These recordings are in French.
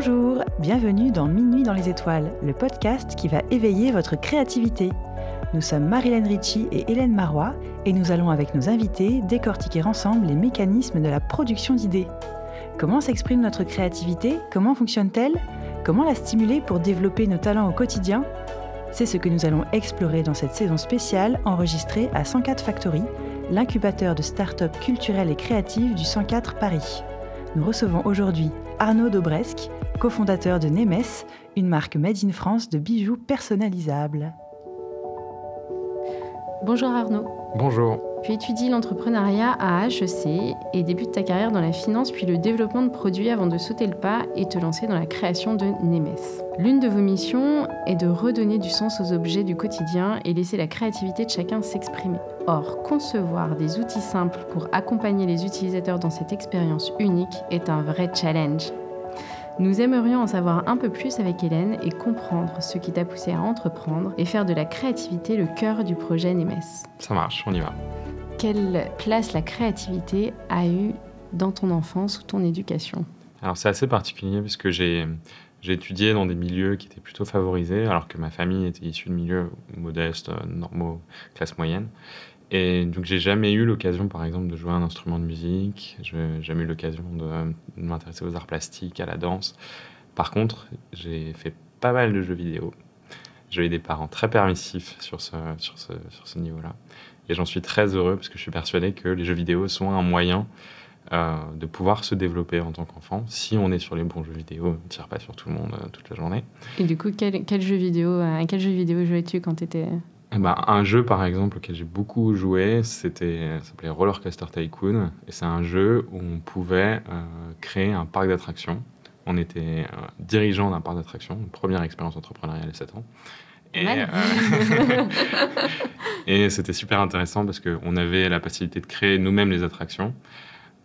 Bonjour, bienvenue dans Minuit dans les étoiles, le podcast qui va éveiller votre créativité. Nous sommes Marilyn Ritchie et Hélène Marois et nous allons avec nos invités décortiquer ensemble les mécanismes de la production d'idées. Comment s'exprime notre créativité? Comment fonctionne-t-elle? Comment la stimuler pour développer nos talents au quotidien? C'est ce que nous allons explorer dans cette saison spéciale enregistrée à 104 Factory, l'incubateur de start-up culturelles et créatives du 104 Paris. Nous recevons aujourd'hui Arnaud Dobresque, cofondateur de Nemes, une marque made in France de bijoux personnalisables. Bonjour Arnaud. Bonjour. Tu étudies l'entrepreneuriat à HEC et débutes ta carrière dans la finance puis le développement de produits avant de sauter le pas et te lancer dans la création de Nemes. L'une de vos missions est de redonner du sens aux objets du quotidien et laisser la créativité de chacun s'exprimer. Or, concevoir des outils simples pour accompagner les utilisateurs dans cette expérience unique est un vrai challenge. Nous aimerions en savoir un peu plus avec Hélène et comprendre ce qui t'a poussé à entreprendre et faire de la créativité le cœur du projet Nemes. Ça marche, on y va. Quelle place la créativité a eu dans ton enfance ou ton éducation? Alors c'est assez particulier parce que j'ai j'ai étudié dans des milieux qui étaient plutôt favorisés, alors que ma famille était issue de milieux modestes, normaux, classe moyenne. Et donc, j'ai jamais eu l'occasion, par exemple, de jouer un instrument de musique. J'ai jamais eu l'occasion de, m'intéresser aux arts plastiques, à la danse. Par contre, j'ai fait pas mal de jeux vidéo. J'ai eu des parents très permissifs sur ce, sur ce, sur ce niveau-là. Et j'en suis très heureux parce que je suis persuadé que les jeux vidéo sont un moyen euh, de pouvoir se développer en tant qu'enfant. Si on est sur les bons jeux vidéo, on ne tire pas sur tout le monde euh, toute la journée. Et du coup, quel, jeu vidéo, à quel jeu vidéo jouais-tu quand tu étais eh ben, un jeu, par exemple, auquel j'ai beaucoup joué, c'était, s'appelait Roller Coaster Tycoon. Et c'est un jeu où on pouvait euh, créer un parc d'attractions. On était euh, dirigeant d'un parc d'attractions, première expérience entrepreneuriale à 7 ans. Et, euh, et c'était super intéressant parce qu'on avait la possibilité de créer nous-mêmes les attractions.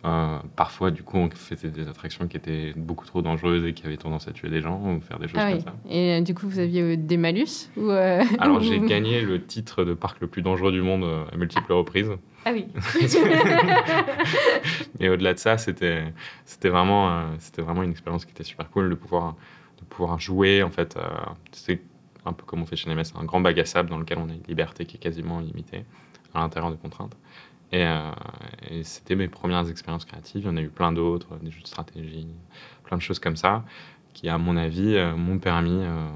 Euh, parfois, du coup, on faisait des attractions qui étaient beaucoup trop dangereuses et qui avaient tendance à tuer des gens ou faire des choses ah comme ça. Et euh, du coup, vous aviez euh, des malus ou Alors, j'ai gagné le titre de parc le plus dangereux du monde à multiples reprises. Ah oui. et au-delà de ça, c'était c'était vraiment c'était vraiment une expérience qui était super cool de pouvoir de pouvoir jouer en fait. c'est un peu comme on fait chez Nemes, un grand bac à sable dans lequel on a une liberté qui est quasiment illimitée à l'intérieur de contraintes. Euh, et, c'était mes premières expériences créatives. Il y en a eu plein d'autres, des jeux de stratégie, plein de choses comme ça, qui, à mon avis, euh, m'ont permis euh,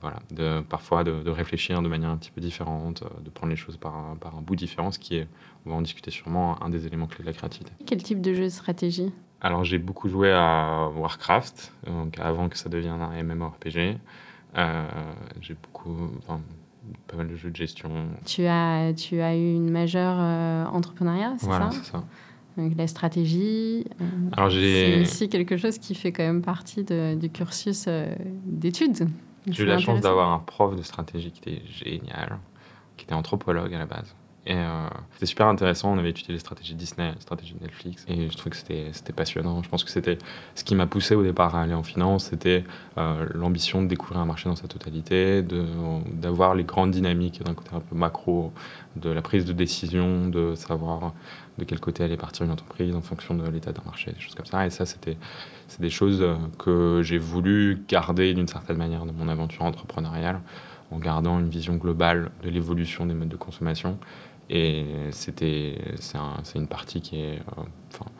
voilà, de, parfois de, réfléchir de manière un petit peu différente, de prendre les choses par un, par un bout différent, ce qui est, on va en discuter sûrement, un des éléments clés de la créativité. Quel type de jeu de stratégie? Alors j'ai beaucoup joué à Warcraft, donc avant que ça devienne un MMORPG. j'ai beaucoup, pas mal de jeux de gestion. Tu as, tu as eu une majeure euh, entrepreneuriat, c'est voilà, c'est ça. Donc, la stratégie, euh, Alors, c'est aussi quelque chose qui fait quand même partie de, du cursus euh, d'études. J'ai eu la chance d'avoir un prof de stratégie qui était génial, qui était anthropologue à la base. Et euh, c'était super intéressant. On avait étudié les stratégies Disney, les stratégies Netflix. Et je trouve que c'était passionnant. Je pense que c'était ce qui m'a poussé au départ à aller en finance. C'était euh, l'ambition de découvrir un marché dans sa totalité, d'avoir les grandes dynamiques d'un côté un peu macro, de la prise de décision, de savoir de quel côté allait partir une entreprise en fonction de l'état d'un marché, des choses comme ça. Et ça, c'était des choses que j'ai voulu garder d'une certaine manière dans mon aventure entrepreneuriale en gardant une vision globale de l'évolution des modes de consommation et c'était, c'est, une partie qui est. Enfin,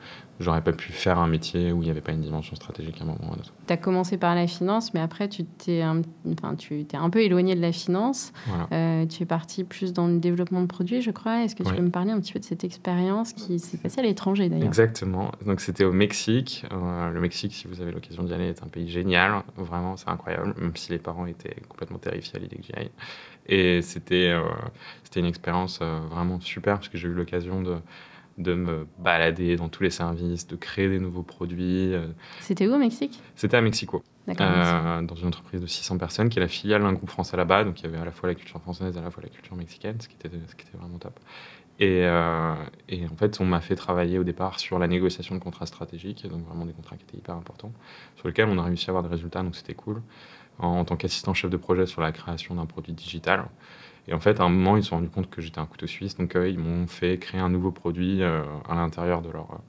j'aurais pas pu faire un métier où il n'y avait pas une dimension stratégique à un moment ou à un autre. Tu as commencé par la finance, mais après, tu t'es un, enfin, tu t'es un peu éloigné de la finance. Euh, tu es parti plus dans le développement de produits, je crois. Est-ce que tu peux me parler un petit peu de cette expérience qui s'est passée à l'étranger d'ailleurs? Exactement. Donc, c'était au Mexique. Euh, le Mexique, si vous avez l'occasion d'y aller, est un pays génial. Vraiment, c'est incroyable, même si les parents étaient complètement terrifiés à l'idée que j'y aille. Et c'était, euh, c'était une expérience vraiment super parce que j'ai eu l'occasion de de me balader dans tous les services, de créer des nouveaux produits. Euh. C'était où au Mexique? C'était à Mexico. Euh, dans une entreprise de 600 personnes qui est la filiale d'un groupe français là-bas. Donc il y avait à la fois la culture française et à la fois la culture mexicaine, ce qui était, ce qui était vraiment top. Et, euh, et en fait, on m'a fait travailler au départ sur la négociation de contrats stratégiques, donc vraiment des contrats qui étaient hyper importants, sur lesquels on a réussi à avoir des résultats, donc c'était cool. En, en tant qu'assistant chef de projet sur la création d'un produit digital. Et en fait, à un moment, ils se sont rendus compte que j'étais un couteau suisse. Donc, euh, ils m'ont fait créer un nouveau produit euh, à l'intérieur de leur,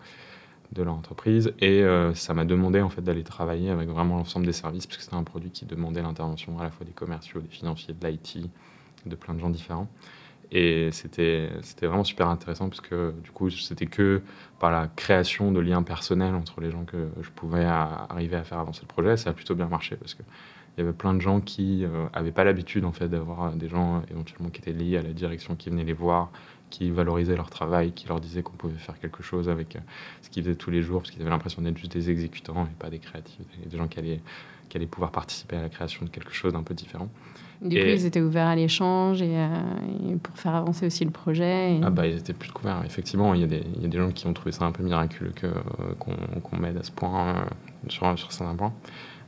leur entreprise. Et euh, ça m'a demandé en fait d'aller travailler avec vraiment l'ensemble des services, parce que c'était un produit qui demandait l'intervention à la fois des commerciaux, des financiers, de l'IT, de plein de gens différents. Et c'était vraiment super intéressant parce que du coup, c'était que par la création de liens personnels entre les gens que je pouvais arriver à faire avancer le projet. Ça a plutôt bien marché parce que il y avait plein de gens qui n'avaient pas l'habitude en fait d'avoir des gens éventuellement qui étaient liés à la direction, qui venaient les voir, qui valorisaient leur travail, qui leur disaient qu'on pouvait faire quelque chose avec ce qu'ils faisaient tous les jours, parce qu'ils avaient l'impression d'être juste des exécutants et pas des créatifs, des gens qui allaient, qui allaient pouvoir participer à la création de quelque chose d'un peu différent. Du coup, ils étaient ouverts à l'échange et, pour faire avancer aussi le projet. Ah bah, ils étaient plus couverts. Effectivement, il y, a des, il y, a des gens qui ont trouvé ça un peu miraculeux qu'on m'aide à ce point, euh, sur, sur certains points.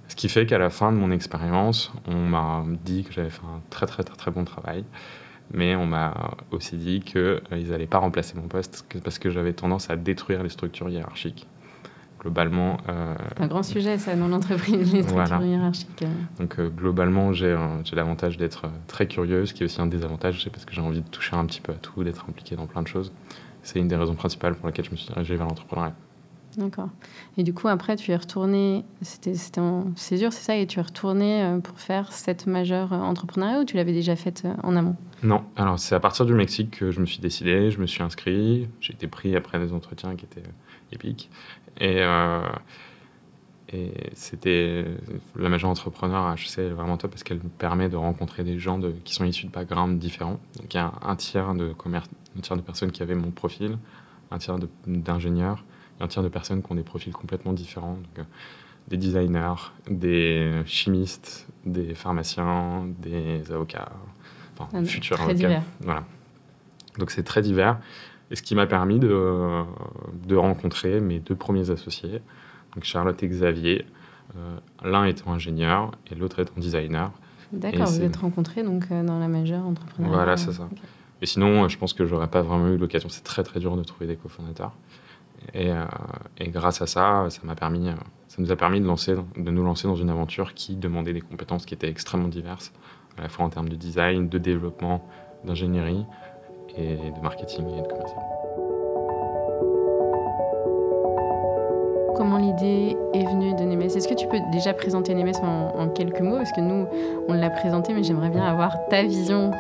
Ce qui fait qu'à la fin de mon expérience, on m'a dit que j'avais fait un très, très, très, très bon travail. Mais on m'a aussi dit qu'ils euh, n'allaient pas remplacer mon poste parce que j'avais tendance à détruire les structures hiérarchiques globalement. Euh, c'est un grand sujet, ça, dans l'entreprise, les structures hiérarchiques. Donc, euh, globalement, j'ai l'avantage d'être très curieuse, qui est aussi un désavantage, c'est parce que j'ai envie de toucher un petit peu à tout, d'être impliqué dans plein de choses. C'est une des raisons principales pour lesquelles je me suis dirigé vers l'entrepreneuriat. D'accord. Et du coup, après, tu es retourné, c'était en césure, c'est ça, et tu es retourné pour faire cette majeure entrepreneuriat ou tu l'avais déjà faite en amont? Non, alors c'est à partir du Mexique que je me suis décidé, je me suis inscrit, j'ai été pris après des entretiens qui étaient épiques. Et, euh, c'était la majeure entrepreneur HC est vraiment top parce qu'elle me permet de rencontrer des gens qui sont issus de backgrounds différents. Donc il y a un tiers de un tiers de personnes qui avaient mon profil, un tiers d'ingénieurs un tiers de personnes qui ont des profils complètement différents. Donc, euh, des designers, des chimistes, des pharmaciens, des avocats, enfin, futurs avocats. Divers. Voilà. Donc c'est très divers. Et ce qui m'a permis de, de, rencontrer mes deux premiers associés, donc Charlotte et Xavier, euh, l'un étant ingénieur et l'autre étant designer. D'accord, vous êtes rencontrés donc euh, dans la majeure entrepreneur. Voilà, c'est ça. Et sinon, je pense que j'aurais pas vraiment eu l'occasion. C'est très très dur de trouver des cofondateurs. Et, euh, et, grâce à ça, permis, ça nous a permis de, lancer, de nous lancer dans une aventure qui demandait des compétences qui étaient extrêmement diverses, à la fois en termes de design, de développement, d'ingénierie, et de marketing et de commercial. Comment l'idée est venue de Nemes? Est-ce que tu peux déjà présenter Nemes en, quelques mots? Parce que nous, on l'a présenté, mais j'aimerais bien avoir ta vision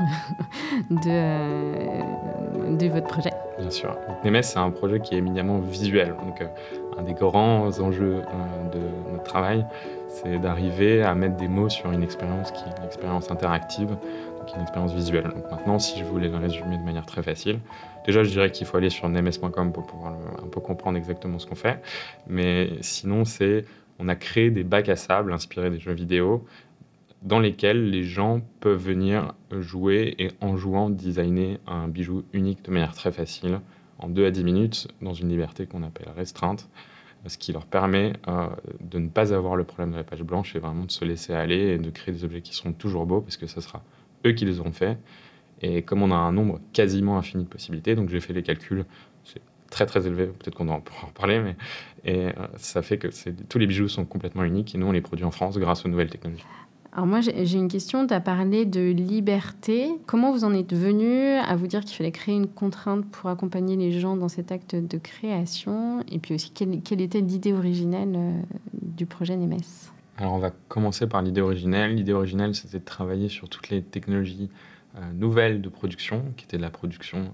euh, de votre projet. Bien sûr. Nemes, c'est un projet qui est éminemment visuel. Donc, euh, un des grands enjeux euh, de notre travail, c'est d'arriver à mettre des mots sur une expérience qui est une expérience interactive une expérience visuelle. Donc maintenant, si je voulais le résumer de manière très facile, déjà je dirais qu'il faut aller sur nms.com pour pouvoir un peu comprendre exactement ce qu'on fait. Mais sinon, c'est on a créé des bacs à sable inspirés des jeux vidéo dans lesquels les gens peuvent venir jouer et en jouant designer un bijou unique de manière très facile en 2 à 10 minutes dans une liberté qu'on appelle restreinte ce qui leur permet euh, de ne pas avoir le problème de la page blanche et vraiment de se laisser aller et de créer des objets qui seront toujours beaux parce que ça sera eux qui les auront fait. Et comme on a un nombre quasiment infini de possibilités, donc j'ai fait les calculs, c'est très très élevé, peut-être qu'on en pourra en parler, mais euh, ça fait que tous les bijoux sont complètement uniques et nous on les produit en France grâce aux nouvelles technologies. Alors moi j'ai une question, tu as parlé de liberté. Comment vous en êtes venu à vous dire qu'il fallait créer une contrainte pour accompagner les gens dans cet acte de création? Et puis aussi quelle, quelle était l'idée originelle euh, du projet Nemes? Alors on va commencer par l'idée originelle. L'idée originelle, c'était de travailler sur toutes les technologies euh, nouvelles de production, qui étaient de la production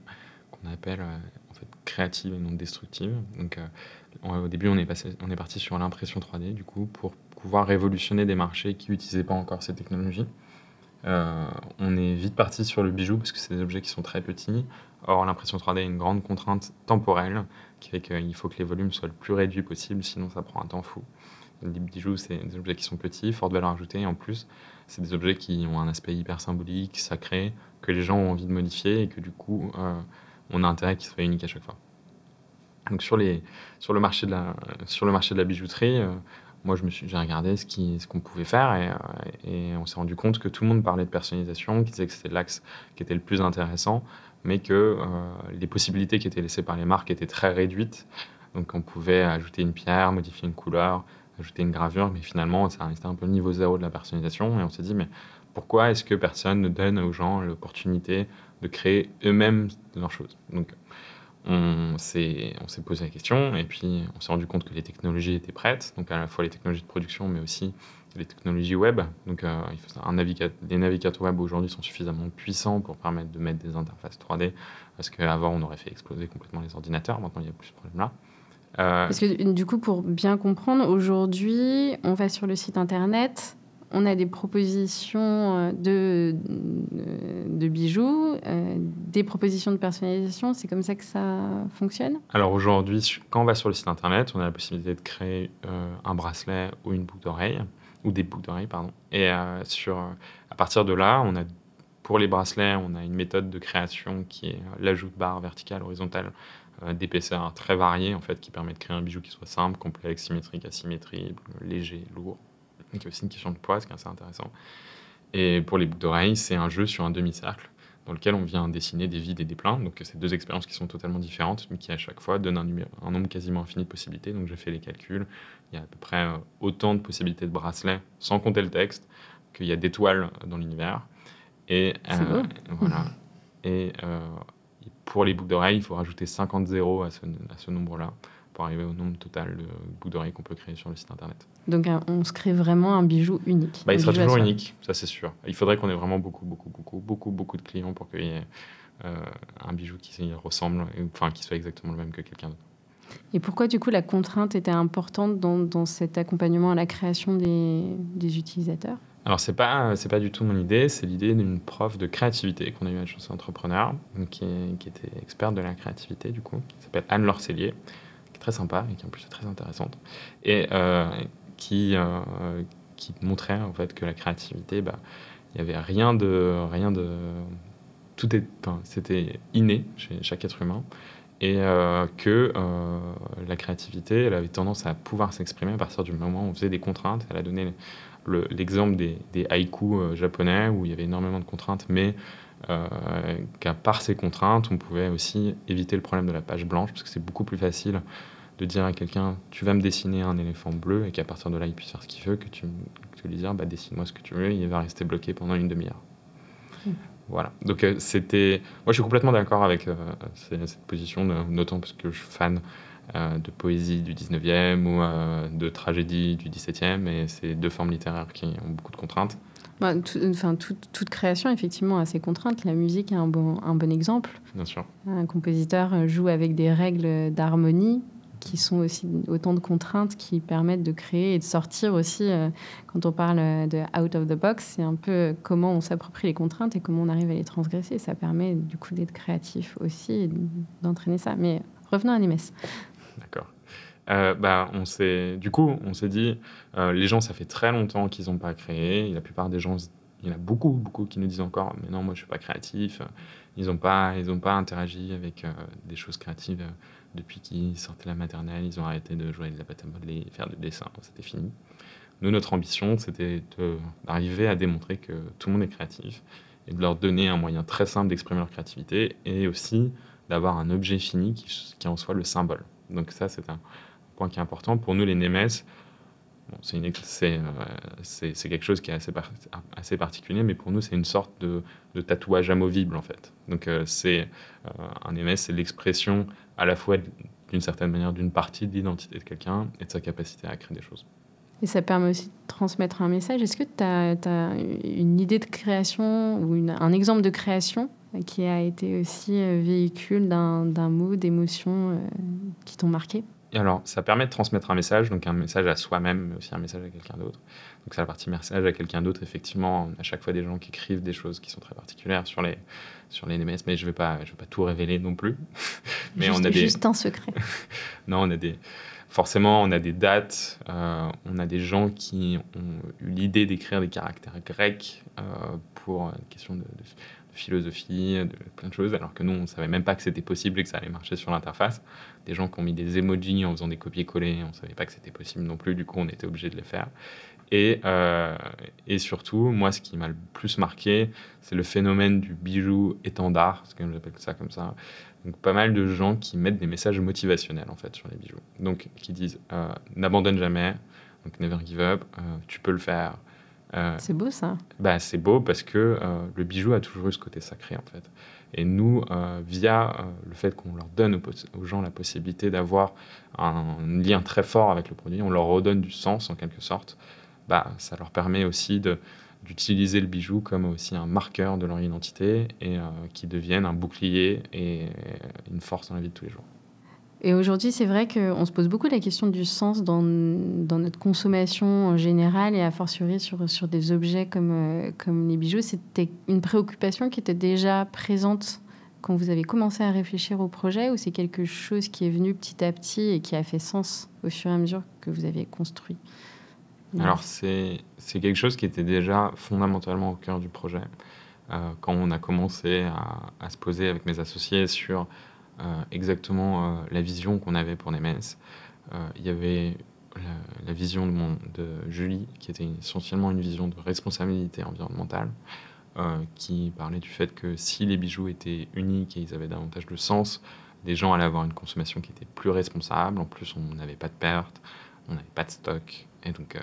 qu'on appelle euh, en fait créative et non destructive. Donc au début, on est, passé, on est parti sur l'impression 3D, du coup, pour pouvoir révolutionner des marchés qui n'utilisaient pas encore ces technologies. on est vite parti sur le bijou parce que c'est des objets qui sont très petits. Or, l'impression 3D est une grande contrainte temporelle qui fait qu'il faut que les volumes soient le plus réduits possible, sinon ça prend un temps fou. Les bijoux, c'est des objets qui sont petits, forte valeur ajoutée, et en plus, c'est des objets qui ont un aspect hyper symbolique, sacré, que les gens ont envie de modifier, et que du coup, euh, on a intérêt qu'ils soient uniques à chaque fois. Donc sur, les, sur, le, marché de la, sur le marché de la bijouterie, euh, moi, j'ai regardé ce, qu'on pouvait faire, et, euh, et on s'est rendu compte que tout le monde parlait de personnalisation, qui disait que c'était l'axe qui était le plus intéressant, mais que les possibilités qui étaient laissées par les marques étaient très réduites. Donc on pouvait ajouter une pierre, modifier une couleur, ajouter une gravure, mais finalement, ça restait un peu le niveau zéro de la personnalisation. Et on s'est dit, mais pourquoi est-ce que personne ne donne aux gens l'opportunité de créer eux-mêmes leurs choses? Donc, on s'est posé la question et puis on s'est rendu compte que les technologies étaient prêtes, donc à la fois les technologies de production, mais aussi les technologies web. Donc, euh, un les navigateurs web aujourd'hui sont suffisamment puissants pour permettre de mettre des interfaces 3D, parce qu'avant on aurait fait exploser complètement les ordinateurs. Maintenant, il n'y a plus ce problème-là. Euh, parce que du coup, pour bien comprendre, aujourd'hui, on va sur le site internet, on a des propositions euh, de, de bijoux, euh, des propositions de personnalisation. C'est comme ça que ça fonctionne? Alors aujourd'hui, quand on va sur le site internet, on a la possibilité de créer un bracelet ou une boucle d'oreille, ou des boucles d'oreille, pardon. Et à partir de là, on a pour les bracelets, on a une méthode de création qui est l'ajout de barres verticales, horizontales euh, d'épaisseur très variée en fait, qui permet de créer un bijou qui soit simple, complexe, symétrique, asymétrique, léger, lourd. Donc il y a aussi une question de poids, ce qui est assez intéressant. Et pour les boucles d'oreilles, c'est un jeu sur un demi-cercle dans lequel on vient dessiner des vides et des pleins. Donc c'est deux expériences qui sont totalement différentes, mais qui à chaque fois donnent un, un nombre quasiment infini de possibilités. Donc j'ai fait les calculs. Il y a à peu près euh, autant de possibilités de bracelets, sans compter le texte, qu'il y a d'étoiles dans l'univers. Et euh, voilà. Et pour les boucles d'oreilles, il faut rajouter 50 zéros à ce, à ce nombre-là pour arriver au nombre total de boucles d'oreilles qu'on peut créer sur le site internet. Donc on se crée vraiment un bijou unique. Bah, il sera toujours unique, ça c'est sûr. Il faudrait qu'on ait vraiment beaucoup, beaucoup, beaucoup, beaucoup, beaucoup de clients pour qu'il y ait euh, un bijou qui ressemble, enfin qui soit exactement le même que quelqu'un d'autre. Et pourquoi du coup la contrainte était importante dans, dans cet accompagnement à la création des, des utilisateurs? Alors, c'est pas, c'est pas du tout mon idée, c'est l'idée d'une prof de créativité qu'on a eu à Chance Entrepreneur, qui, qui, était experte de la créativité, du coup, qui s'appelle Anne Lorcellier, très sympa et qui en plus est très intéressante, et euh, qui, euh, qui montrait en fait que la créativité, bah, il n'y avait rien de. Rien de tout est, c'était inné chez chaque être humain et euh, que la créativité, elle avait tendance à pouvoir s'exprimer à partir du moment où on faisait des contraintes. Elle a donné l'exemple des, des, haïkus japonais où il y avait énormément de contraintes, mais qu'à part ces contraintes, on pouvait aussi éviter le problème de la page blanche, parce que c'est beaucoup plus facile de dire à quelqu'un tu vas me dessiner un éléphant bleu et qu'à partir de là il puisse faire ce qu'il veut, que tu, que lui dire bah, dessine-moi ce que tu veux, il va rester bloqué pendant une demi-heure. Hmm. Voilà. Donc euh, c'était. Moi je suis complètement d'accord avec cette, position, notamment parce que je suis fan euh, de poésie du 19e ou euh, de tragédie du 17e, et c'est deux formes littéraires qui ont beaucoup de contraintes. Bah, enfin, toute création, effectivement, a ses contraintes. La musique est un bon, un bon exemple. Bien sûr. Un compositeur joue avec des règles d'harmonie qui sont aussi autant de contraintes qui permettent de créer et de sortir aussi. Euh, quand on parle de out of the box, c'est un peu comment on s'approprie les contraintes et comment on arrive à les transgresser. Ça permet du coup d'être créatif aussi et d'entraîner ça. Mais revenons à Nimes. D'accord. Euh, bah, on s'est, du coup, on s'est dit, euh, les gens, ça fait très longtemps qu'ils n'ont pas créé. la plupart des gens, il y en a beaucoup, beaucoup qui nous disent encore, mais non, moi, je suis pas créatif. Ils n'ont pas, pas interagi avec euh, des choses créatives depuis qu'ils sortaient la maternelle. Ils ont arrêté de jouer de la pâte à modeler, faire du dessin. C'était fini. Nous, notre ambition, c'était d'arriver à démontrer que tout le monde est créatif et de leur donner un moyen très simple d'exprimer leur créativité et aussi d'avoir un objet fini qui, en soit le symbole. Donc ça, c'est un point qui est important. Pour nous, les Nemes, euh, c'est quelque chose qui est assez, particulier, mais pour nous, c'est une sorte de, tatouage amovible, en fait. Donc euh, c'est euh, un Nemes, c'est l'expression à la fois d'une certaine manière d'une partie de l'identité de quelqu'un et de sa capacité à créer des choses. Et ça permet aussi de transmettre un message. Est-ce que tu as, une idée de création ou un exemple de création qui a été aussi véhicule d'un mot, d'émotions euh, qui t'ont marqué? Alors, ça permet de transmettre un message, donc un message à soi-même, mais aussi un message à quelqu'un d'autre. Donc, c'est la partie message à quelqu'un d'autre. Effectivement, à chaque fois des gens qui écrivent des choses qui sont très particulières sur les, sur les NMS, mais je ne vais, pas, je vais pas tout révéler non plus. mais juste, on a des... juste un secret. non, on a des. Forcément, on a des dates, euh, on a des gens qui ont eu l'idée d'écrire des caractères grecs pour une question de philosophie, plein de choses, alors que nous, on ne savait même pas que c'était possible et que ça allait marcher sur l'interface. Des gens qui ont mis des emojis en faisant des copier-coller, on ne savait pas que c'était possible non plus, du coup, on était obligé de les faire. Et, euh, et surtout, moi, ce qui m'a le plus marqué, c'est le phénomène du bijou étendard, parce que j'appelle ça comme ça. Donc, pas mal de gens qui mettent des messages motivationnels, en fait, sur les bijoux. Donc, qui disent euh, n'abandonne jamais, donc never give up, euh, tu peux le faire, euh, c'est beau ça. Bah, c'est beau parce que euh, le bijou a toujours eu ce côté sacré en fait. Et nous, via le fait qu'on leur donne aux, gens la possibilité d'avoir un lien très fort avec le produit, on leur redonne du sens en quelque sorte, bah, ça leur permet aussi de, d'utiliser le bijou comme aussi un marqueur de leur identité et qui devienne un bouclier et une force dans la vie de tous les jours. Et aujourd'hui, c'est vrai qu'on se pose beaucoup la question du sens dans, notre consommation en général et a fortiori sur, des objets comme, euh, comme les bijoux. C'était une préoccupation qui était déjà présente quand vous avez commencé à réfléchir au projet ou c'est quelque chose qui est venu petit à petit et qui a fait sens au fur et à mesure que vous avez construit? Alors, c'est quelque chose qui était déjà fondamentalement au cœur du projet. Euh, quand on a commencé à, se poser avec mes associés sur exactement euh, la vision qu'on avait pour Nemes. Euh, il y avait la, vision de, Julie, qui était essentiellement une vision de responsabilité environnementale, qui parlait du fait que si les bijoux étaient uniques et ils avaient davantage de sens, les gens allaient avoir une consommation qui était plus responsable. En plus, on n'avait pas de pertes, on n'avait pas de stock. Et donc,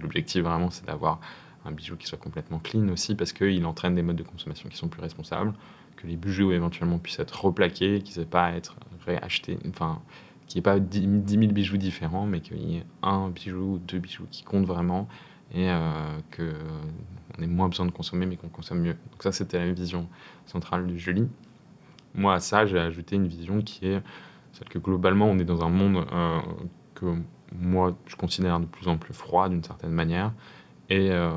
l'objectif vraiment, c'est d'avoir un bijou qui soit complètement clean aussi, parce qu'il entraîne des modes de consommation qui sont plus responsables que les bijoux éventuellement puissent être replaqués, qu'ils n'aient pas à être réachetés, enfin, qu'il n'y ait pas 10 000 bijoux différents, mais qu'il y ait un bijou ou deux bijoux qui comptent vraiment et euh, qu'on ait moins besoin de consommer, mais qu'on consomme mieux. Donc ça, c'était la vision centrale du Julie. Moi, à ça, j'ai ajouté une vision qui est celle que globalement, on est dans un monde euh, que moi, je considère de plus en plus froid d'une certaine manière, et euh,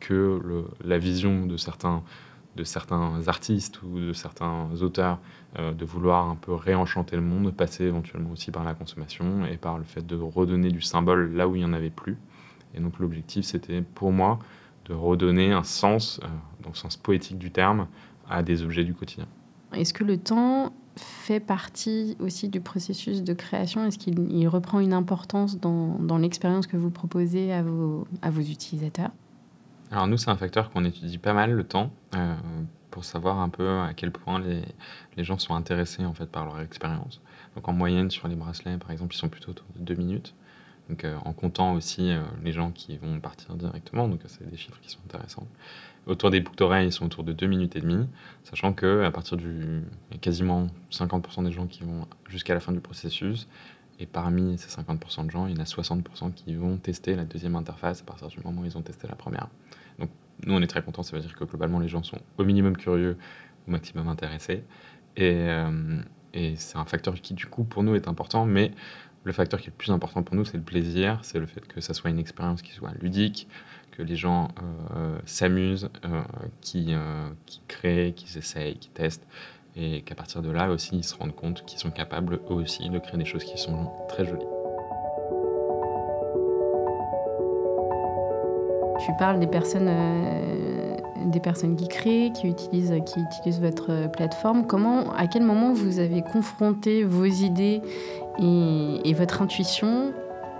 que la vision de certains de certains artistes ou de certains auteurs euh, de vouloir un peu réenchanter le monde, passer éventuellement aussi par la consommation et par le fait de redonner du symbole là où il n'y en avait plus. Et donc l'objectif, c'était pour moi de redonner un sens, euh, dans le sens poétique du terme, à des objets du quotidien. Est-ce que le temps fait partie aussi du processus de création? Est-ce qu'il reprend une importance dans, dans l'expérience que vous proposez à vos, à vos utilisateurs? Alors nous, c'est un facteur qu'on étudie pas mal le temps euh, pour savoir un peu à quel point les, les, gens sont intéressés en fait par leur expérience. Donc en moyenne sur les bracelets, par exemple, ils sont plutôt autour de 2 minutes. Donc euh, en comptant aussi euh, les gens qui vont partir directement, donc c'est des chiffres qui sont intéressants. Autour des boucles d'oreilles, ils sont autour de 2 minutes et demie, sachant que à partir du quasiment 50% des gens qui vont jusqu'à la fin du processus, et parmi ces 50% de gens, il y en a 60% qui vont tester la deuxième interface à partir du moment où ils ont testé la première. Donc nous, on est très contents, ça veut dire que globalement, les gens sont au minimum curieux, au maximum intéressés. Et, euh, et c'est un facteur qui, du coup, pour nous est important, mais le facteur qui est le plus important pour nous, c'est le plaisir, c'est le fait que ça soit une expérience qui soit ludique, que les gens euh, s'amusent, euh, qui, qui créent, qui essayent, qui testent, et qu'à partir de là aussi, ils se rendent compte qu'ils sont capables eux aussi de créer des choses qui sont très jolies. Tu parles des personnes, euh, des personnes qui créent, qui utilisent, qui utilisent votre plateforme. Comment, à quel moment vous avez confronté vos idées et, votre intuition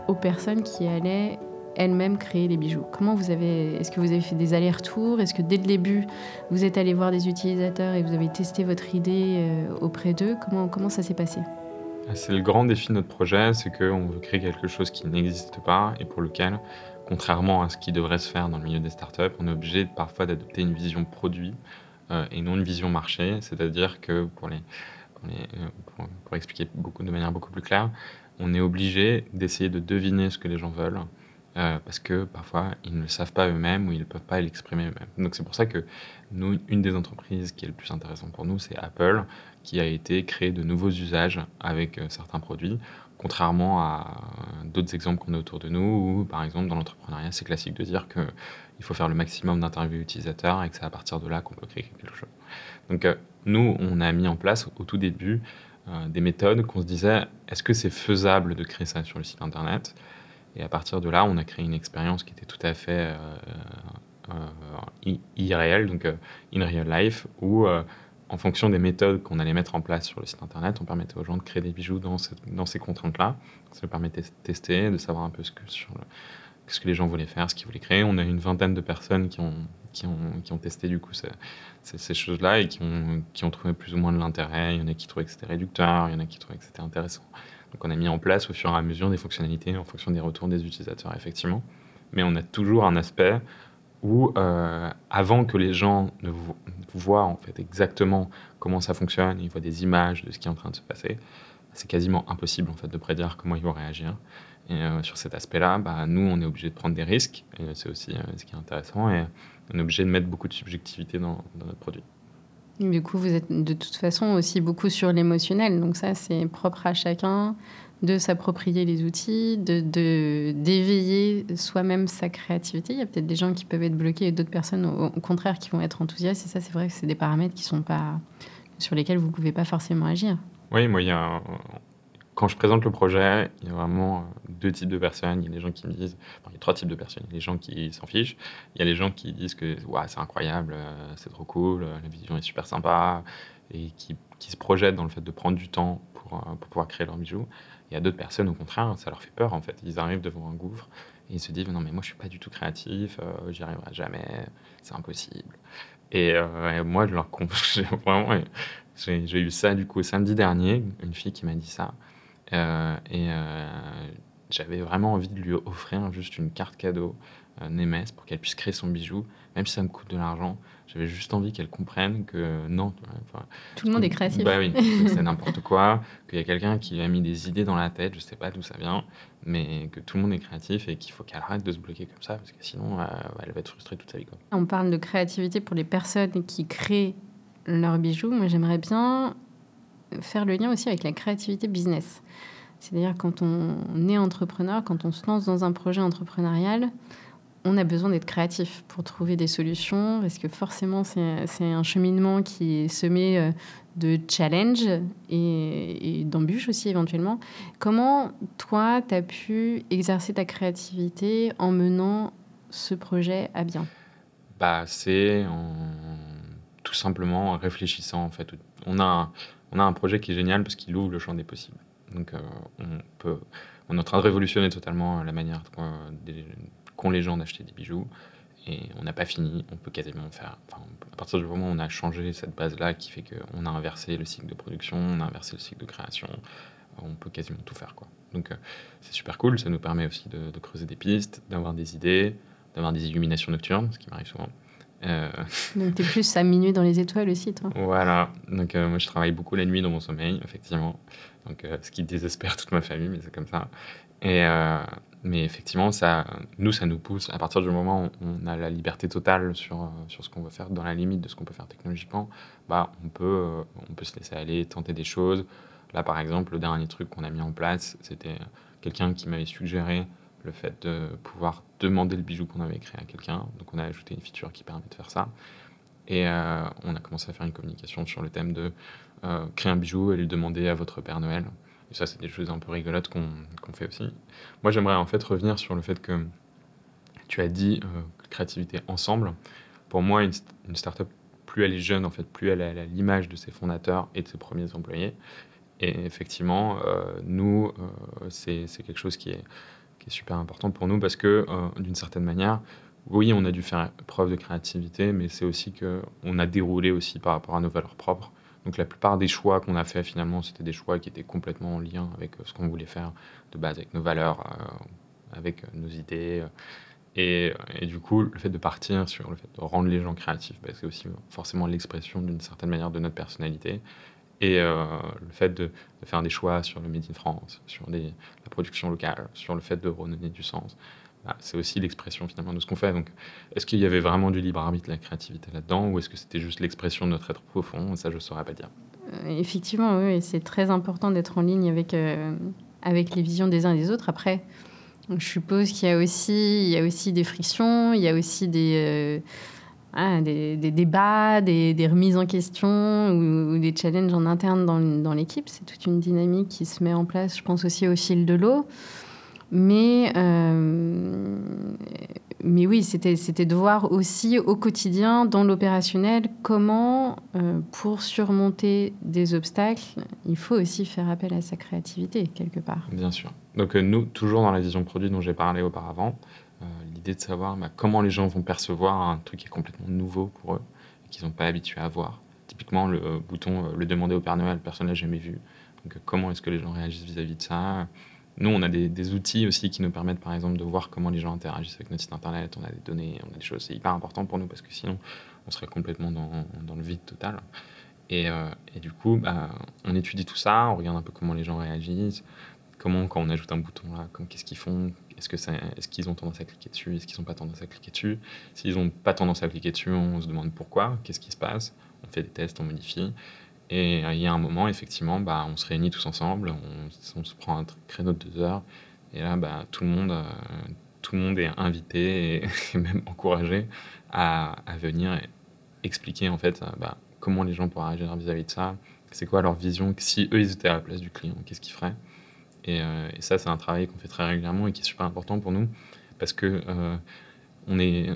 aux personnes qui allaient elles-mêmes créer les bijoux Comment vous avez, est-ce que vous avez fait des allers-retours? Est-ce que dès le début, vous êtes allé voir des utilisateurs et vous avez testé votre idée euh, auprès d'eux? Comment, comment ça s'est passé? C'est le grand défi de notre projet, c'est qu'on veut créer quelque chose qui n'existe pas et pour lequel contrairement à ce qui devrait se faire dans le milieu des startups, on est obligé parfois d'adopter une vision produit euh, et non une vision marché. C'est-à-dire que, pour, euh, expliquer de manière beaucoup plus claire, on est obligé d'essayer de deviner ce que les gens veulent. Euh, parce que parfois ils ne le savent pas eux-mêmes ou ils ne peuvent pas l'exprimer eux-mêmes. Donc c'est pour ça que nous, une des entreprises qui est le plus intéressante pour nous, c'est Apple, qui a été créer de nouveaux usages avec certains produits Contrairement à d'autres exemples qu'on a autour de nous, où par exemple dans l'entrepreneuriat, c'est classique de dire qu'il faut faire le maximum d'interviews utilisateurs et que c'est à partir de là qu'on peut créer quelque chose. Donc euh, nous, on a mis en place au tout début euh, des méthodes qu'on se disait, est-ce que c'est faisable de créer ça sur le site internet? Et à partir de là, on a créé une expérience qui était tout à fait euh, irréelle, donc in real life, où en fonction des méthodes qu'on allait mettre en place sur le site internet, on permettait aux gens de créer des bijoux dans, ces contraintes-là. Ça nous permettait de tester, de savoir un peu ce que, les gens voulaient faire, ce qu'ils voulaient créer. On a une vingtaine de personnes qui ont, testé du coup ces, ces, choses-là et qui ont, qui ont trouvé plus ou moins de l'intérêt. Il y en a qui trouvaient que c'était réducteur, il y en a qui trouvaient que c'était intéressant. Donc on a mis en place au fur et à mesure des fonctionnalités en fonction des retours des utilisateurs, effectivement. Mais on a toujours un aspect où avant que les gens ne voient en fait exactement comment ça fonctionne, ils voient des images de ce qui est en train de se passer, c'est quasiment impossible en fait de prédire comment ils vont réagir. Et sur cet aspect-là, bah, nous, on est obligé de prendre des risques, c'est aussi ce qui est intéressant, et on est obligé de mettre beaucoup de subjectivité dans notre produit. Du coup, vous êtes de toute façon aussi beaucoup sur l'émotionnel. Donc ça, c'est propre à chacun de s'approprier les outils, de d'éveiller soi-même sa créativité. Il y a peut-être des gens qui peuvent être bloqués et d'autres personnes, au, contraire, qui vont être enthousiastes. Et ça, c'est vrai que c'est des paramètres qui sont pas sur lesquels vous pouvez pas forcément agir. Oui, moi, il y a quand je présente le projet, il y a vraiment euh, deux types de personnes. Il y a les gens qui me disent, il y a trois types de personnes. Il y a les gens qui s'en fichent. Il y a les gens qui disent que c'est incroyable, euh, c'est trop cool, euh, la vision est super sympa, et qui, qui, se projettent dans le fait de prendre du temps pour, pour pouvoir créer leur bijou. Il y a d'autres personnes, au contraire, ça leur fait peur en fait. Ils arrivent devant un gouffre et ils se disent, non mais moi je suis pas du tout créatif, j'y arriverai jamais, c'est impossible. Et, moi, je leur j'ai vraiment, j'ai eu ça du coup samedi dernier, une fille qui m'a dit ça. Euh, et euh, j'avais vraiment envie de lui offrir juste une carte cadeau euh, Nemes pour qu'elle puisse créer son bijou, même si ça me coûte de l'argent. J'avais juste envie qu'elle comprenne que non. tout le monde est créatif. Bah oui, c'est n'importe quoi, qu'il y a quelqu'un qui lui a mis des idées dans la tête, je sais pas d'où ça vient, mais que tout le monde est créatif et qu'il faut qu'elle arrête de se bloquer comme ça, parce que sinon, elle va être frustrée toute sa vie. Quoi. On parle de créativité pour les personnes qui créent leurs bijoux. Moi, j'aimerais bien faire le lien aussi avec la créativité business. C'est-à-dire quand on est entrepreneur, quand on se lance dans un projet entrepreneurial, on a besoin d'être créatif pour trouver des solutions, parce que forcément, c'est un cheminement qui est semé euh, de challenges et, d'embûches aussi éventuellement. Comment, toi, tu as pu exercer ta créativité en menant ce projet à bien? Bah, C'est tout simplement en réfléchissant. En fait. On a, on a un projet qui est génial parce qu'il ouvre le champ des possibles. Donc, euh, on, peut, on est en train de révolutionner totalement la manière qu'ont les gens d'acheter des bijoux. Et on n'a pas fini, on peut quasiment faire. à partir du moment où on a changé cette base-là qui fait qu'on a inversé le cycle de production, on a inversé le cycle de création, on peut quasiment tout faire. Quoi. Donc euh, c'est super cool, ça nous permet aussi de, de creuser des pistes, d'avoir des idées, d'avoir des illuminations nocturnes, ce qui m'arrive souvent. Euh, donc, tu es plus à minuit dans les étoiles aussi, toi Voilà. Donc, euh, moi, je travaille beaucoup la nuit dans mon sommeil, effectivement. Donc, euh, ce qui désespère toute ma famille, mais c'est comme ça. Et, mais effectivement, ça, nous, ça nous pousse, à partir du moment où on a la liberté totale sur, sur ce qu'on veut faire, dans la limite de ce qu'on peut faire technologiquement, bah, on, peut, on peut se laisser aller, tenter des choses. Là, par exemple, le dernier truc qu'on a mis en place, c'était quelqu'un qui m'avait suggéré le fait de pouvoir demander le bijou qu'on avait créé à quelqu'un. Donc on a ajouté une feature qui permet de faire ça. Et euh, on a commencé à faire une communication sur le thème de euh, créer un bijou et lui demander à votre Père Noël. Et ça, c'est des choses un peu rigolotes qu'on fait aussi. Moi, j'aimerais en fait revenir sur le fait que tu as dit euh, créativité ensemble. Pour moi, une, une startup, plus elle est jeune, en fait, plus elle a l'image de ses fondateurs et de ses premiers employés. Et effectivement, nous, c'est quelque chose qui est qui est super important pour nous parce que, euh, d'une certaine manière, oui, on a dû faire preuve de créativité, mais c'est aussi qu'on a déroulé aussi par rapport à nos valeurs propres. Donc la plupart des choix qu'on a fait finalement, c'était des choix qui étaient complètement en lien avec euh, ce qu'on voulait faire de base, avec nos valeurs, euh, avec nos idées. Et, et, du coup, le fait de partir sur le fait de rendre les gens créatifs, bah, c'est aussi forcément l'expression d'une certaine manière de notre personnalité. Et euh, le fait de, faire des choix sur le Made in France, sur la production locale, sur le fait de redonner du sens, bah, c'est aussi l'expression finalement de ce qu'on fait. Donc, est-ce qu'il y avait vraiment du libre arbitre, de la créativité là-dedans, ou est-ce que c'était juste l'expression de notre être profond? Ça, je ne saurais pas dire. Euh, effectivement, oui, c'est très important d'être en ligne avec, euh, avec les visions des uns et des autres. Après, je suppose qu'il y a aussi, il y a aussi des frictions, il y a aussi des, ah, des, débats, des, remises en question ou, des challenges en interne dans, l'équipe. C'est toute une dynamique qui se met en place, je pense aussi au fil de l'eau. Mais, euh, mais oui, c'était, c'était de voir aussi au quotidien, dans l'opérationnel, comment, euh, pour surmonter des obstacles, il faut aussi faire appel à sa créativité, quelque part. Bien sûr. Donc, euh, nous, toujours dans la vision produit dont j'ai parlé auparavant, de savoir bah, comment les gens vont percevoir un truc qui est complètement nouveau pour eux qu'ils n'ont pas habitué à voir. Typiquement, le euh, bouton euh, le demander au Père Noël, personne n'a jamais vu. Donc, euh, comment est-ce que les gens réagissent vis-à-vis de ça? Nous, on a des, outils aussi qui nous permettent, par exemple, de voir comment les gens interagissent avec notre site internet. On a des données, on a des choses. C'est hyper important pour nous parce que sinon, on serait complètement dans, dans le vide total. Et, et du coup, bah, on étudie tout ça, on regarde un peu comment les gens réagissent, comment, quand on ajoute un bouton là, qu'est-ce qu'ils font, est-ce qu'ils est qu'ils ont tendance à cliquer dessus, est-ce qu'ils n'ont pas tendance à cliquer dessus. S'ils n'ont pas tendance à cliquer dessus, on se demande pourquoi, qu'est-ce qui se passe. On fait des tests, on modifie. Et euh, il y a un moment, effectivement, bah, on se réunit tous ensemble, on, se prend un créneau de deux heures, et là, bah, tout, le monde, euh, tout le monde est invité et, même encouragé à, venir expliquer en fait bah, comment les gens pourraient réagir vis-à-vis de ça, c'est quoi leur vision, si eux ils étaient à la place du client, qu'est-ce qu'ils feraient. Et, euh, et, ça, c'est un travail qu'on fait très régulièrement et qui est super important pour nous parce que on est,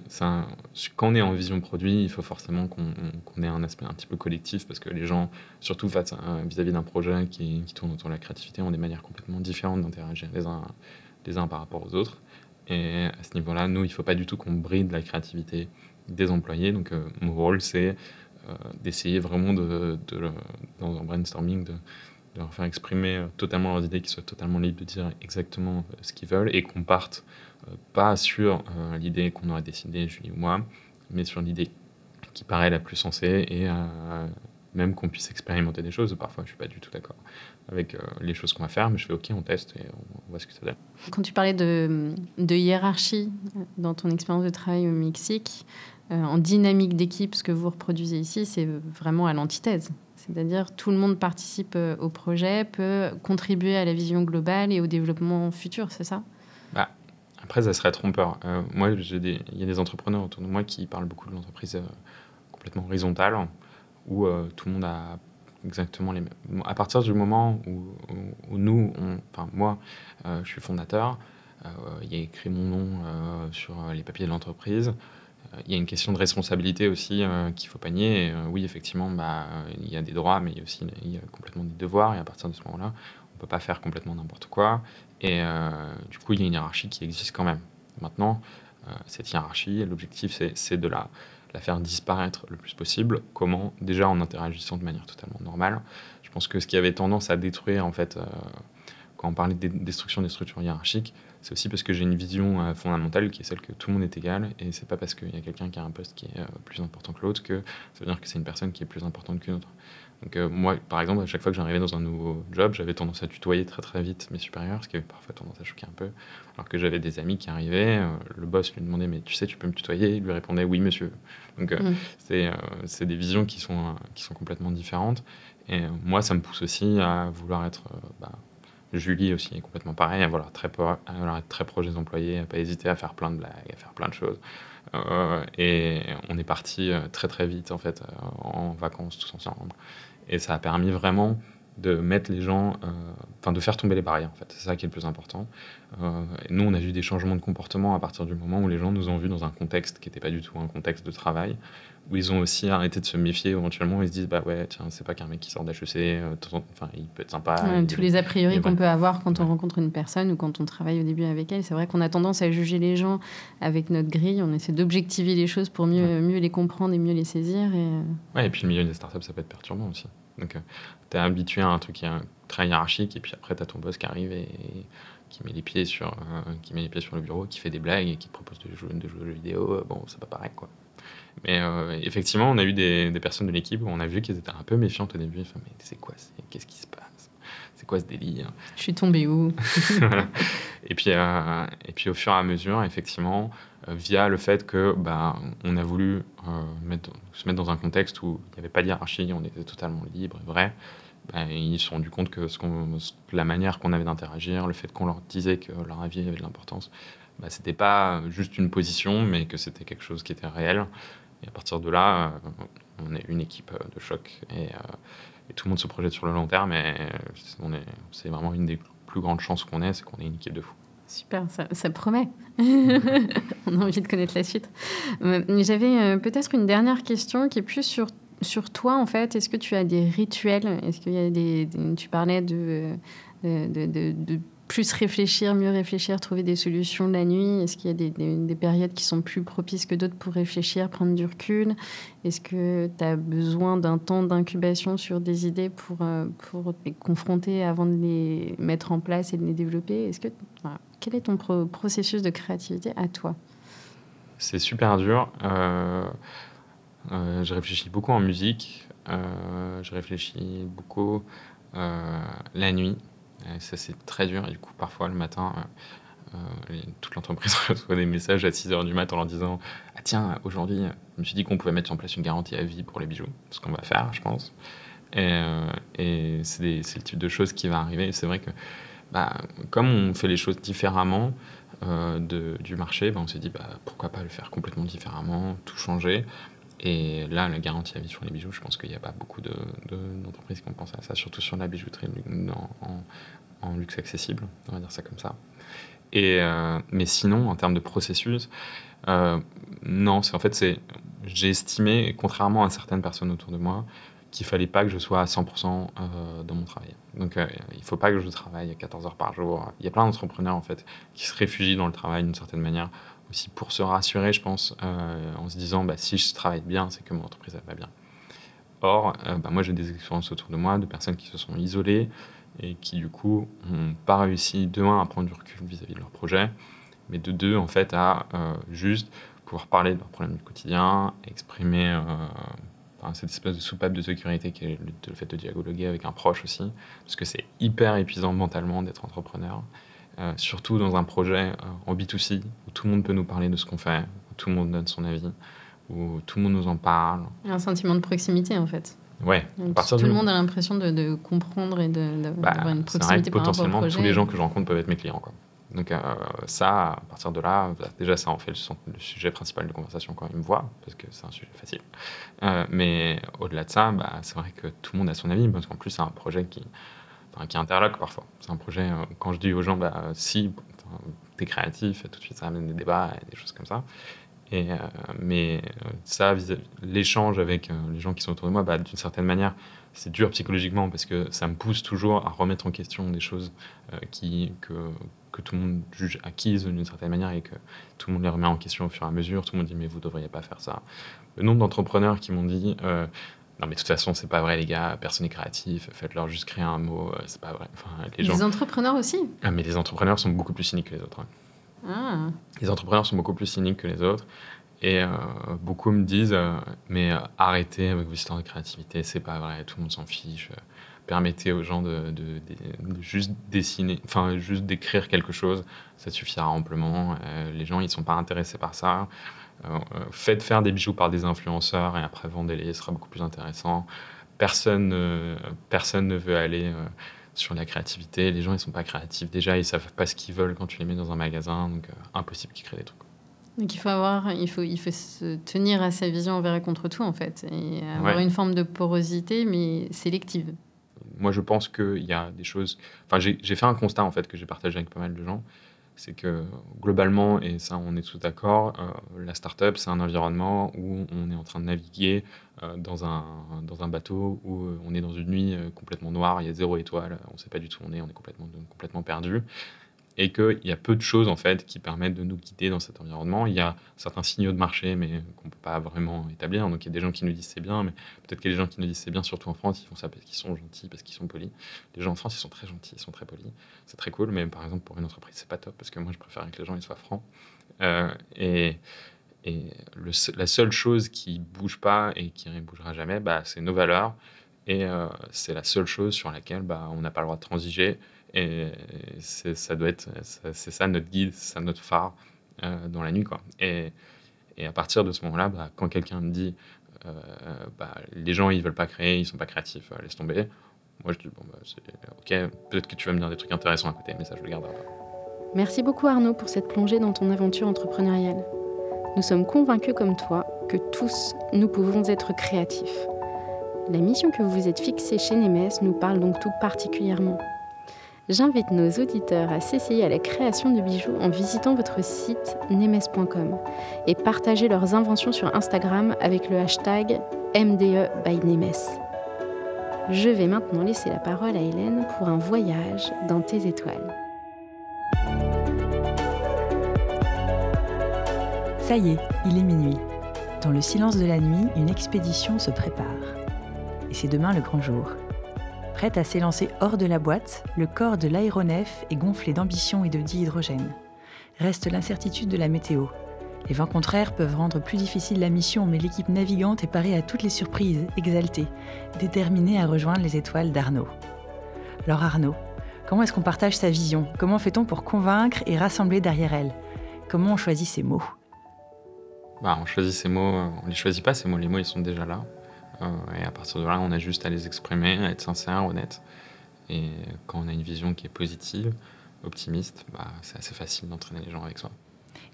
quand on est en vision produit, il faut forcément qu'on ait un aspect un petit peu collectif parce que les gens, surtout vis-à-vis d'un projet qui, tourne autour de la créativité, ont des manières complètement différentes d'interagir les uns, les uns par rapport aux autres. Et à ce niveau-là, nous, il ne faut pas du tout qu'on bride la créativité des employés. Donc, euh, mon rôle, c'est euh, d'essayer vraiment, de, dans un brainstorming, de, de, leur faire exprimer euh, totalement leurs idées, qu'ils soient totalement libres de dire exactement ce qu'ils veulent et qu'on parte euh, pas sur euh, l'idée qu'on aurait décidé, Julie ou moi, mais sur l'idée qui paraît la plus sensée et euh, même qu'on puisse expérimenter des choses. Parfois, je suis pas du tout d'accord avec les choses qu'on va faire, mais je fais OK, on teste et on, voit ce que ça donne. Quand tu parlais de hiérarchie dans ton expérience de travail au Mexique, en dynamique d'équipe, ce que vous reproduisez ici, c'est vraiment à l'antithèse. C'est-à-dire tout le monde participe au projet, peut contribuer à la vision globale et au développement futur, c'est ça? Bah, après, ça serait trompeur. Euh, moi, il y a des entrepreneurs autour de moi qui parlent beaucoup de l'entreprise euh, complètement horizontale, où euh, tout le monde a exactement les mêmes. À partir du moment où, nous, enfin moi, je suis fondateur, il y a écrit mon nom sur les papiers de l'entreprise. Il y a une question de responsabilité aussi qu'il faut pas nier. oui, effectivement, bah, il y a des droits, mais il y a aussi complètement des devoirs. Et à partir de ce moment-là, on ne peut pas faire complètement n'importe quoi. Et euh, du coup, il y a une hiérarchie qui existe quand même. Maintenant, euh, cette hiérarchie, l'objectif, c'est de la, la faire disparaître le plus possible. Comment? Déjà en interagissant de manière totalement normale. Je pense que ce qui avait tendance à détruire, en fait, euh, quand on parlait de destruction des structures hiérarchiques, c'est aussi parce que j'ai une vision fondamentale qui est celle que tout le monde est égal. Et c'est pas parce qu'il y a quelqu'un qui a un poste qui est plus important que l'autre que ça veut dire que c'est une personne qui est plus importante qu'une autre. Donc euh, moi, par exemple, à chaque fois que j'arrivais dans un nouveau job, j'avais tendance à tutoyer très très vite mes supérieurs, ce qui avait parfois tendance à choquer un peu. Alors que j'avais des amis qui arrivaient, euh, le boss lui demandait mais tu sais, tu peux me tutoyer Il lui répondait oui monsieur. Donc euh, mm. c'est des visions qui sont, qui sont complètement différentes. Et moi, ça me pousse aussi à vouloir être... Bah, Julie aussi est complètement pareil, à vouloir, très, très proche des employés, pas hésiter à faire plein de blagues, à faire plein de choses. et on est parti très très vite en fait en vacances tous ensemble. Et ça a permis vraiment de mettre les gens, euh, enfin de faire tomber les barrières en fait. C'est ça qui est le plus important. Euh, nous, on a vu des changements de comportement à partir du moment où les gens nous ont vus dans un contexte qui n'était pas du tout un contexte de travail, où ils ont aussi arrêté de se méfier éventuellement. Ils se disent bah ouais, tiens, c'est pas qu'un mec qui sort d'HEC, euh, enfin il peut être sympa. tous les a priori qu'on peut avoir quand on rencontre une personne ou quand on travaille au début avec elle. C'est vrai qu'on a tendance à juger les gens avec notre grille. On essaie d'objectiver les choses pour mieux, mieux les comprendre et mieux les saisir. Et... Ouais, et puis le milieu des startups, ça peut être perturbant aussi. Donc, euh, tu es habitué à un truc qui est très hiérarchique, et puis après, tu as ton boss qui arrive et, qui, met les pieds sur, euh, qui met les pieds sur le bureau, qui fait des blagues et qui te propose de jouer, de jouer aux jeux vidéo. Bon, c'est pas pareil, quoi. Mais euh, effectivement, on a eu des, des personnes de l'équipe où on a vu qu'ils étaient un peu méfiantes au début. Enfin, mais c'est quoi Qu'est-ce qui se passe? C'est quoi ce délire? Je suis tombé où? Et, puis, et puis, au fur et à mesure, effectivement, via le fait que bah, on a voulu mettre, se mettre dans un contexte où il n'y avait pas de hiérarchie, on était totalement libre et vrai, bah, ils se sont rendus compte que ce la manière qu'on avait d'interagir, le fait qu'on leur disait que leur avis avait de l'importance, bah, c'était pas juste une position, mais que c'était quelque chose qui était réel. Et à partir de là, on est une équipe de choc et, et, tout le monde se projette sur le long terme. Et c'est vraiment une des plus grandes chances qu'on ait, c'est qu'on ait une équipe de fous. Super, ça, promet. On a envie de connaître la suite. Euh, j'avais euh, peut-être une dernière question qui est plus sur, sur toi, en fait. Est-ce que tu as des rituels? Est-ce qu'il y a des, Tu parlais de, de, de, plus réfléchir, mieux réfléchir, trouver des solutions la nuit? Est-ce qu'il y a des, des, périodes qui sont plus propices que d'autres pour réfléchir, prendre du recul? Est-ce que tu as besoin d'un temps d'incubation sur des idées pour, euh, les confronter avant de les mettre en place et de les développer? Est-ce que, Quel est ton processus de créativité à toi? C'est super dur. Euh, euh, je réfléchis beaucoup en musique. je réfléchis beaucoup la nuit ça, c'est très dur. Et du coup, parfois, le matin, euh, euh, toute l'entreprise reçoit des messages à 6 h du matin en leur disant Ah, tiens, aujourd'hui, je me suis dit qu'on pouvait mettre en place une garantie à vie pour les bijoux. Ce qu'on va faire, je pense. Et, euh, c'est, le type de choses qui va arriver. C'est vrai que, bah, comme on fait les choses différemment du marché, bah, on s'est dit bah, pourquoi pas le faire complètement différemment, tout changer. Et là, la garantie à vie sur les bijoux, je pense qu'il n'y a pas beaucoup d'entreprises qui ont pensé à ça, surtout sur la bijouterie luxe accessible, on va dire ça comme ça. Et, euh, mais sinon, en termes de processus, euh, non, en fait, c'est, j'ai estimé, contrairement à certaines personnes autour de moi, qu'il fallait pas que je sois à 100% euh, dans mon travail. Donc, il faut pas que je travaille 14 heures par jour. Il y a plein d'entrepreneurs, en fait, qui se réfugient dans le travail d'une certaine manière aussi pour se rassurer, je pense, euh, en se disant bah, si je travaille bien, c'est que mon entreprise va bien. Or, euh, bah, moi j'ai des expériences autour de moi de personnes qui se sont isolées et qui du coup n'ont pas réussi de un à prendre du recul vis-à-vis de leur projet, mais de deux en fait à euh, juste pouvoir parler de leurs problèmes du quotidien, exprimer cette espèce de soupape de sécurité qui est le fait de dialoguer avec un proche aussi, parce que c'est hyper épuisant mentalement d'être entrepreneur. Euh, surtout dans un projet euh, en B2C, où tout le monde peut nous parler de ce qu'on fait, où tout le monde donne son avis, où tout le monde nous en parle. Un sentiment de proximité, en fait. Ouais. tout le monde a l'impression de, comprendre et de, bah, une proximité vrai potentiellement, tous les gens que je rencontre peuvent être mes clients. Quoi. Donc euh, ça, à partir de là, bah, déjà ça en fait le, sujet principal de conversation quand ils me voient, parce que c'est un sujet facile. mais au-delà de ça, bah, c'est vrai que tout le monde a son avis, parce qu'en plus c'est un projet qui, qui interloque parfois. C'est un projet, euh, quand je dis aux gens, bah, si tu es créatif, tout de suite ça amène des débats et des choses comme ça. Et, euh, mais euh, ça, l'échange avec les gens qui sont autour de moi, bah, d'une certaine manière, c'est dur psychologiquement parce que ça me pousse toujours à remettre en question des choses qui, que, que, tout le monde juge acquises d'une certaine manière et que tout le monde les remet en question au fur et à mesure. Tout le monde dit mais vous devriez pas faire ça. Le nombre d'entrepreneurs qui m'ont dit non, mais de toute façon, c'est pas vrai, les gars. Personne n'est créatif. Faites-leur juste créer un mot. Euh, c'est pas vrai. Enfin, les, gens... entrepreneurs aussi? Ah, Mais les entrepreneurs sont beaucoup plus cyniques que les autres. Ah. Les entrepreneurs sont beaucoup plus cyniques que les autres. Et euh, beaucoup me disent euh, Mais arrêtez avec vos histoires de créativité, c'est pas vrai, tout le monde s'en fiche. Permettez aux gens de, juste dessiner, enfin, juste d'écrire quelque chose, ça suffira amplement. les gens, ils sont pas intéressés par ça. Euh, faites faire des bijoux par des influenceurs et après vendez-les, ce sera beaucoup plus intéressant. Personne, personne ne veut aller euh, sur la créativité. Les gens, ils sont pas créatifs. Déjà, ils savent pas ce qu'ils veulent quand tu les mets dans un magasin, donc euh, impossible qu'ils créent des trucs. Donc il faut avoir, il faut, il faut se tenir à sa vision envers et contre tout en fait, et avoir une forme de porosité mais sélective. Moi, je pense qu'il y a des choses. Enfin, j'ai fait un constat en fait que j'ai partagé avec pas mal de gens c'est que globalement, et ça on est tous d'accord, euh, la startup c'est un environnement où on est en train de naviguer euh, dans, un, dans un bateau où euh, on est dans une nuit complètement noire, il y a zéro étoile, on ne sait pas du tout où on est, on est complètement, complètement perdu et qu'il y a peu de choses en fait qui permettent de nous guider dans cet environnement. Il y a certains signaux de marché, mais qu'on peut pas vraiment établir. Donc il y a des gens qui nous disent c'est bien, mais peut-être que les gens qui nous disent c'est bien, surtout en France, ils font ça parce qu'ils sont gentils, parce qu'ils sont polis. Les gens en France, ils sont très gentils, ils sont très polis. C'est très cool, mais par exemple pour une entreprise, c'est pas top parce que moi je préfère que les gens soient francs. Euh, et et la seule chose qui bouge pas et qui ne bougera jamais, bah, c'est nos valeurs. Et euh, c'est la seule chose sur laquelle bah, on n'a pas le droit de transiger. Et ça doit être, c'est ça notre guide, c'est ça notre phare euh, dans la nuit, quoi. Et, à partir de ce moment-là, bah, quand quelqu'un me dit, euh, bah, les gens ils veulent pas créer, ils sont pas créatifs, euh, laisse tomber. Moi je dis bon bah, ok, peut-être que tu vas me dire des trucs intéressants à côté, mais ça je le pas. Merci beaucoup Arnaud pour cette plongée dans ton aventure entrepreneuriale. Nous sommes convaincus comme toi que tous nous pouvons être créatifs. La mission que vous vous êtes fixée chez Nemes nous parle donc tout particulièrement. J'invite nos auditeurs à s'essayer à la création de bijoux en visitant votre site nemes.com et partager leurs inventions sur Instagram avec le hashtag MDE by Nemes. Je vais maintenant laisser la parole à Hélène pour un voyage dans tes étoiles. Ça y est, il est minuit. Dans le silence de la nuit, une expédition se prépare. Et c'est demain le grand jour. Prête à s'élancer hors de la boîte, le corps de l'aéronef est gonflé d'ambition et de dihydrogène. Reste l'incertitude de la météo. Les vents contraires peuvent rendre plus difficile la mission, mais l'équipe navigante est parée à toutes les surprises, exaltée, déterminée à rejoindre les étoiles d'Arnaud. Alors Arnaud, comment est-ce qu'on partage sa vision? Comment fait-on pour convaincre et rassembler derrière elle? Comment on choisit ses mots? Bah, On choisit mots, euh, les choisit pas, ces mots, les mots ils sont déjà là. Euh, et à partir de là, on a juste à les exprimer, à être sincère, honnête. Et quand on a une vision qui est positive, optimiste, bah, c'est assez facile d'entraîner les gens avec soi.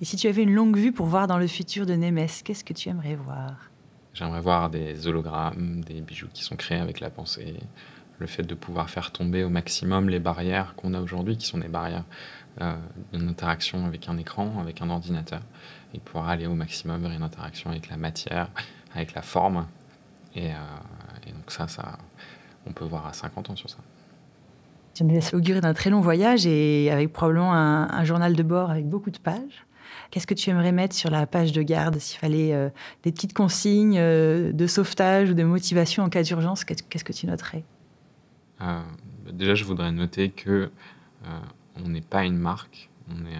Et si tu avais une longue vue pour voir dans le futur de Nemes, qu'est-ce que tu aimerais voir? J'aimerais voir des hologrammes, des bijoux qui sont créés avec la pensée, le fait de pouvoir faire tomber au maximum les barrières qu'on a aujourd'hui, qui sont des barrières euh, d'une interaction avec un écran, avec un ordinateur, et pouvoir aller au maximum vers une interaction avec la matière, avec la forme. Et, euh, donc ça, ça, on peut voir à 50 ans sur ça. Tu nous laisses augurer d'un très long voyage et avec probablement un journal de bord avec beaucoup de pages. Qu'est-ce que tu aimerais mettre sur la page de garde s'il fallait euh, des petites consignes euh, de sauvetage ou de motivation en cas d'urgence Qu'est-ce que tu noterais? Euh, Déjà, je voudrais noter que on n'est pas une marque, on est,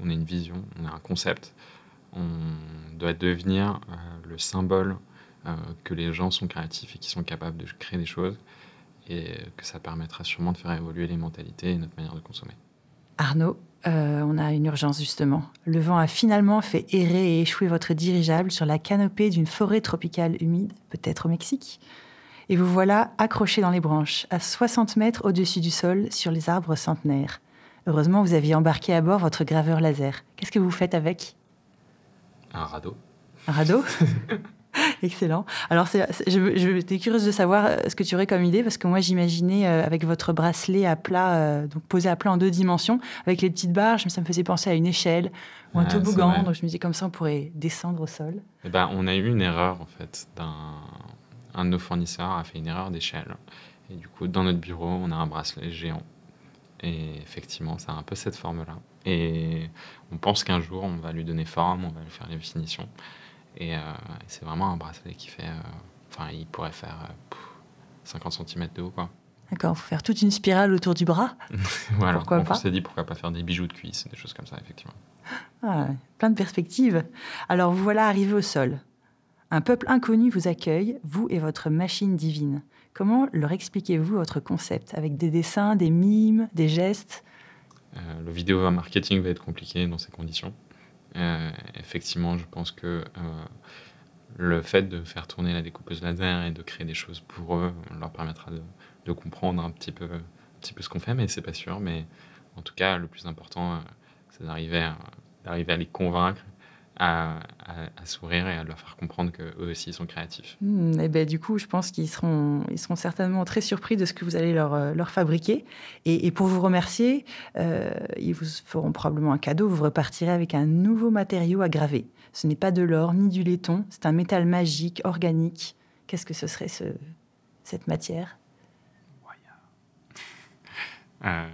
on est une vision, on est un concept. On doit devenir le symbole que les gens sont créatifs et qui sont capables de créer des choses et que ça permettra sûrement de faire évoluer les mentalités et notre manière de consommer. Arnaud, euh, on a une urgence justement. Le vent a finalement fait errer et échouer votre dirigeable sur la canopée d'une forêt tropicale humide, peut-être au Mexique. Et vous voilà accroché dans les branches, à 60 mètres au-dessus du sol, sur les arbres centenaires. Heureusement, vous aviez embarqué à bord votre graveur laser. Qu'est-ce que vous faites avec? Un radeau. Un radeau? Excellent. Alors, c'est, je, j'étais curieuse de savoir euh, ce que tu aurais comme idée, parce que moi, j'imaginais euh, avec votre bracelet à plat, euh, donc posé à plat en deux dimensions, avec les petites barges, ça me faisait penser à une échelle ou un toboggan. Donc, je me disais comme ça, on pourrait descendre au sol. Eh ben, on a eu une erreur, en fait. D'un... Un de nos fournisseurs a fait une erreur d'échelle. Et du coup, dans notre bureau, on a un bracelet géant. Et effectivement, ça a un peu cette forme-là. Et on pense qu'un jour, on va lui donner forme, on va lui faire les finitions. Et euh, c'est vraiment un bracelet qui fait. Euh, enfin, il pourrait faire 50 euh, cm de haut, quoi. D'accord, il faut faire toute une spirale autour du bras. voilà, pourquoi on s'est dit pourquoi pas faire des bijoux de cuisse, des choses comme ça, effectivement. Ah, plein de perspectives. Alors vous voilà arrivé au sol. Un peuple inconnu vous accueille, vous et votre machine divine. Comment leur expliquez-vous votre concept? Avec des dessins, des mimes, des gestes? Le vidéo marketing va être compliqué dans ces conditions. Euh, effectivement, je pense que euh, le fait de faire tourner la découpeuse laser et de créer des choses pour eux leur permettra de, comprendre un petit peu, un petit peu ce qu'on fait, mais c'est pas sûr. Mais en tout cas, le plus important, euh, c'est d'arriver d'arriver à les convaincre à, sourire et à leur faire comprendre qu'eux aussi sont créatifs. Hmm, et ben, du coup, je pense qu'ils seront, ils seront certainement très surpris de ce que vous allez leur, euh, leur fabriquer. Et, pour vous remercier, euh, ils vous feront probablement un cadeau. Vous repartirez avec un nouveau matériau à graver. Ce n'est pas de l'or ni du laiton, c'est un métal magique, organique. Qu'est-ce que ce serait ce, cette matière? Euh,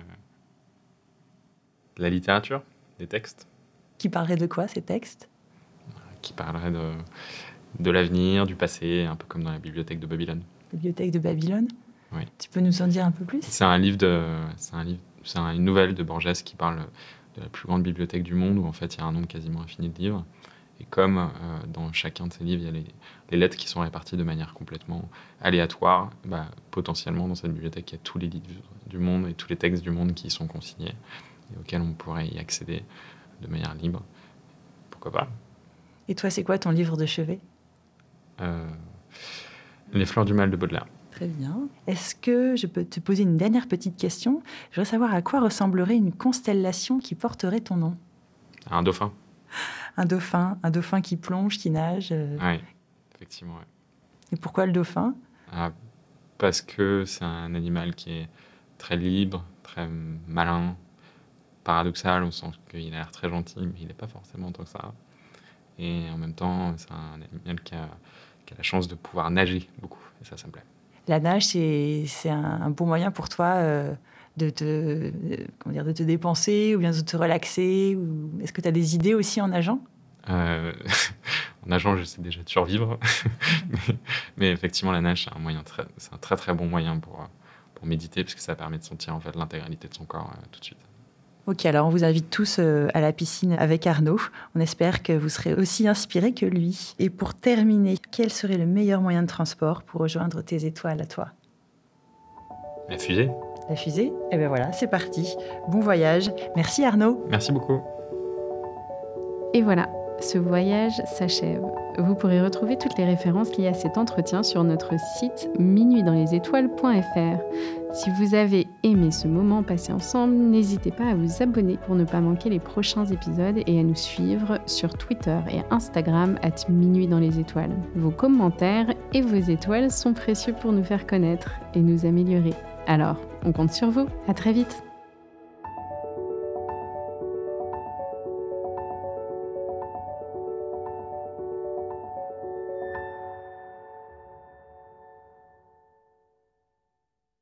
La littérature, des textes? Qui parlerait de quoi ces textes? Qui parlerait de, de l'avenir, du passé, un peu comme dans la bibliothèque de Babylone. Bibliothèque de Babylone Oui. Tu peux nous en dire un peu plus? C'est un livre de, c'est un livre, c'est une nouvelle de Borges qui parle de la plus grande bibliothèque du monde où en fait il y a un nombre quasiment infini de livres. Et comme euh, dans chacun de ces livres, il y a les, les, lettres qui sont réparties de manière complètement aléatoire, bah, potentiellement dans cette bibliothèque, il y a tous les livres du monde et tous les textes du monde qui y sont consignés et auxquels on pourrait y accéder de manière libre. Pourquoi pas? Et toi, c'est quoi ton livre de chevet? Euh, Les fleurs du mal de Baudelaire. Très bien. Est-ce que je peux te poser une dernière petite question? Je voudrais savoir à quoi ressemblerait une constellation qui porterait ton nom? Un dauphin. Un dauphin, un dauphin qui plonge, qui nage. Euh. Oui, effectivement. Et pourquoi le dauphin? Ah, Parce que c'est un animal qui est très libre, très malin, paradoxal, on sent qu'il a l'air très gentil, mais il n'est pas forcément tant que ça. Et en même temps, c'est un animal qui a, la chance de pouvoir nager beaucoup. Et ça, ça me plaît. La nage, c'est un, bon moyen pour toi euh, de, te, comment dire, de te dépenser ou bien de te relaxer ou... Est-ce que tu as des idées aussi en nageant? Euh, en nageant, j'essaie déjà de survivre. mais, effectivement, la nage, c'est un, moyen très, un très très bon moyen pour, pour méditer, parce que ça permet de sentir en fait, l'intégralité de son corps euh, tout de suite. Ok, alors on vous invite tous euh, à la piscine avec Arnaud. On espère que vous serez aussi inspirés que lui. Et pour terminer, quel serait le meilleur moyen de transport pour rejoindre tes étoiles à toi? La fusée La fusée? Eh bien voilà, c'est parti. Bon voyage. Merci Arnaud. Merci beaucoup. Et voilà, ce voyage s'achève. Vous pourrez retrouver toutes les références liées à cet entretien sur notre site minuitdanslesétoiles.fr. Si vous avez aimé ce moment passé ensemble, n'hésitez pas à vous abonner pour ne pas manquer les prochains épisodes et à nous suivre sur Twitter et Instagram at Minuit dans les étoiles. Vos commentaires et vos étoiles sont précieux pour nous faire connaître et nous améliorer. Alors, on compte sur vous. À très vite.